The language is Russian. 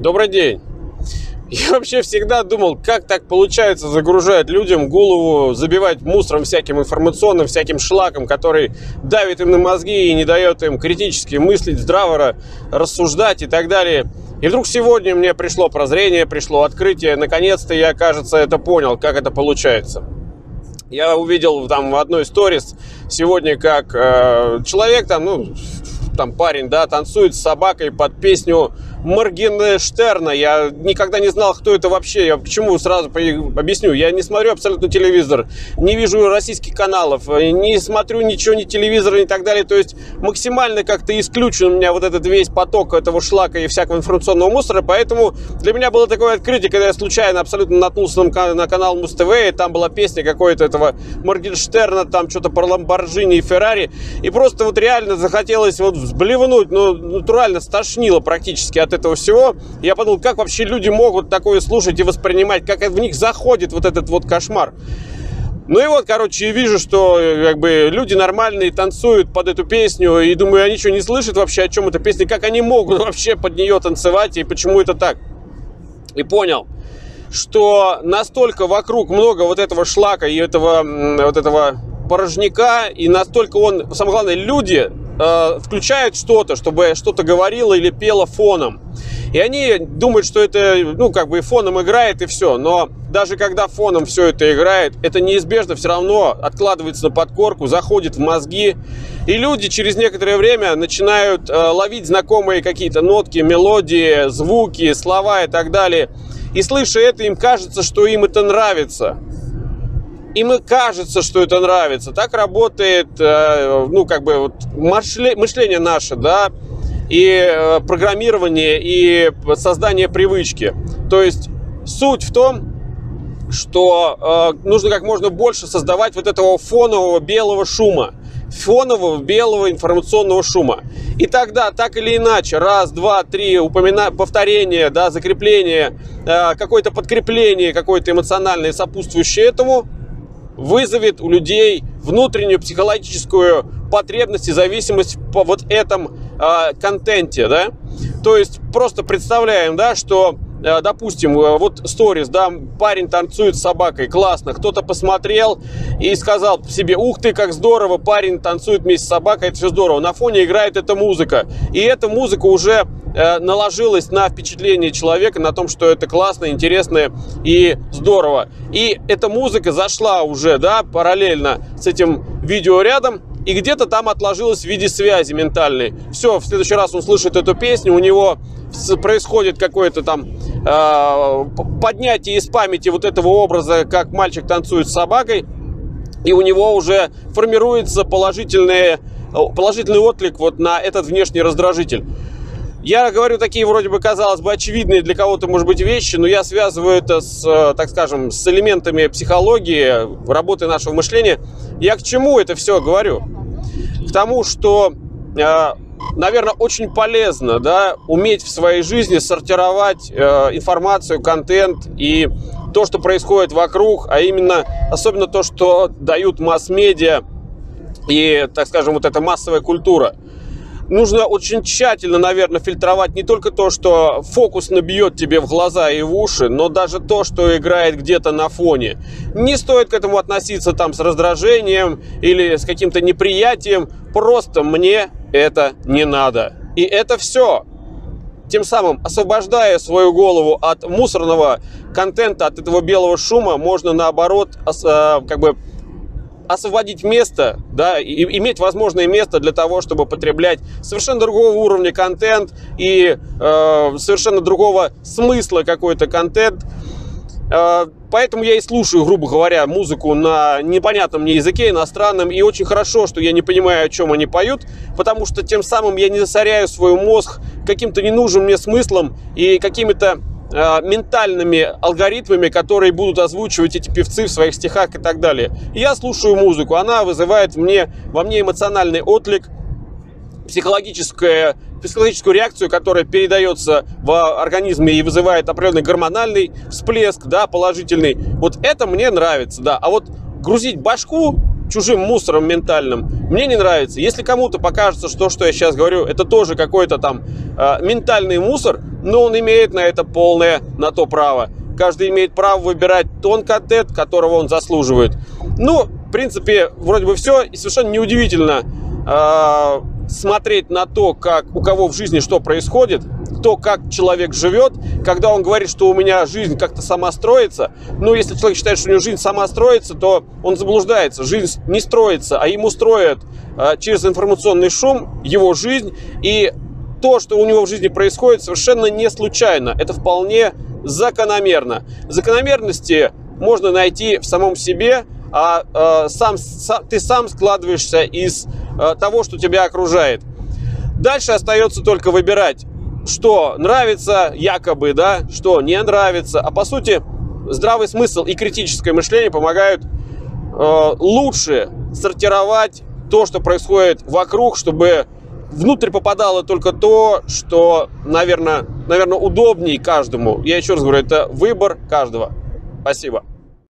Добрый день. Я вообще всегда думал, как так получается загружать людям голову, забивать мусором всяким информационным, всяким шлаком, который давит им на мозги и не дает им критически мыслить, здраво рассуждать и так далее. И вдруг сегодня мне пришло прозрение, пришло открытие. Наконец-то я, кажется, это понял, как это получается. Я увидел там в одной сторис сегодня, как э, человек там, ну, там парень, да, танцует с собакой под песню Моргенштерна. Я никогда не знал, кто это вообще. Я почему сразу объясню. Я не смотрю абсолютно телевизор, не вижу российских каналов, не смотрю ничего, ни телевизора, и так далее. То есть максимально как-то исключен у меня вот этот весь поток этого шлака и всякого информационного мусора. Поэтому для меня было такое открытие, когда я случайно абсолютно наткнулся на канал Муз-ТВ, и там была песня какой-то этого Моргенштерна, там что-то про Ламборджини и Феррари. И просто вот реально захотелось вот взблевнуть, ну, натурально стошнило практически от от этого всего, я подумал, как вообще люди могут такое слушать и воспринимать, как в них заходит вот этот вот кошмар. Ну и вот, короче, я вижу, что как бы люди нормальные танцуют под эту песню, и думаю, они что, не слышат вообще, о чем эта песня, как они могут вообще под нее танцевать, и почему это так. И понял, что настолько вокруг много вот этого шлака и этого, вот этого порожняка, и настолько он, самое главное, люди э, включают что-то, чтобы что-то говорило или пело фоном. И они думают, что это, ну, как бы фоном играет и все. Но даже когда фоном все это играет, это неизбежно все равно откладывается на подкорку, заходит в мозги. И люди через некоторое время начинают э, ловить знакомые какие-то нотки, мелодии, звуки, слова и так далее. И слыша это, им кажется, что им это нравится и кажется, что это нравится. Так работает, э, ну, как бы, вот, мышление наше, да, и э, программирование, и создание привычки. То есть суть в том, что э, нужно как можно больше создавать вот этого фонового белого шума, фонового белого информационного шума. И тогда, так или иначе, раз, два, три, упомина... повторение, да, закрепление, э, какое-то подкрепление, какое-то эмоциональное сопутствующее этому – вызовет у людей внутреннюю психологическую потребность и зависимость по вот этом э, контенте, да. То есть просто представляем, да, что допустим, э, вот сторис, да, парень танцует с собакой, классно, кто-то посмотрел и сказал себе, ух ты, как здорово, парень танцует вместе с собакой, это все здорово. На фоне играет эта музыка, и эта музыка уже Э, наложилось на впечатление человека, на том, что это классно, интересно и здорово. И эта музыка зашла уже, да, параллельно с этим видео рядом, и где-то там отложилось в виде связи ментальной. Все, в следующий раз он слышит эту песню, у него происходит какое-то там э, поднятие из памяти вот этого образа, как мальчик танцует с собакой, и у него уже формируется положительный, положительный отклик вот на этот внешний раздражитель. Я говорю такие вроде бы, казалось бы, очевидные для кого-то, может быть, вещи, но я связываю это с, э, так скажем, с элементами психологии, работы нашего мышления. Я к чему это все говорю? К тому, что, э, наверное, очень полезно да, уметь в своей жизни сортировать э, информацию, контент и то, что происходит вокруг, а именно, особенно то, что дают масс-медиа и, так скажем, вот эта массовая культура – нужно очень тщательно, наверное, фильтровать не только то, что фокус набьет тебе в глаза и в уши, но даже то, что играет где-то на фоне. Не стоит к этому относиться там с раздражением или с каким-то неприятием. Просто мне это не надо. И это все. Тем самым, освобождая свою голову от мусорного контента, от этого белого шума, можно наоборот э, как бы освободить место, да, и иметь возможное место для того, чтобы потреблять совершенно другого уровня контент и э, совершенно другого смысла какой-то контент. Э, поэтому я и слушаю, грубо говоря, музыку на непонятном мне языке, иностранном. И очень хорошо, что я не понимаю, о чем они поют, потому что тем самым я не засоряю свой мозг каким-то ненужным мне смыслом и какими-то Э, ментальными алгоритмами, которые будут озвучивать эти певцы в своих стихах и так далее. я слушаю музыку, она вызывает мне, во мне эмоциональный отклик, психологическая, психологическую реакцию, которая передается в организме и вызывает определенный гормональный всплеск, да, положительный. Вот это мне нравится, да. А вот грузить башку чужим мусором ментальным, мне не нравится. Если кому-то покажется, что то, что я сейчас говорю, это тоже какой-то там э, ментальный мусор, но он имеет на это полное на то право. Каждый имеет право выбирать тон контент, которого он заслуживает. Ну, в принципе, вроде бы все. И совершенно неудивительно э, смотреть на то, как у кого в жизни что происходит, то, как человек живет, когда он говорит, что у меня жизнь как-то сама строится. Ну, если человек считает, что у него жизнь сама строится, то он заблуждается. Жизнь не строится, а ему строят э, через информационный шум его жизнь. И то, что у него в жизни происходит, совершенно не случайно. Это вполне закономерно. Закономерности можно найти в самом себе, а э, сам, сам, ты сам складываешься из э, того, что тебя окружает. Дальше остается только выбирать, что нравится якобы, да, что не нравится. А по сути, здравый смысл и критическое мышление помогают э, лучше сортировать то, что происходит вокруг, чтобы внутрь попадало только то, что, наверное, наверное, удобнее каждому. Я еще раз говорю, это выбор каждого. Спасибо.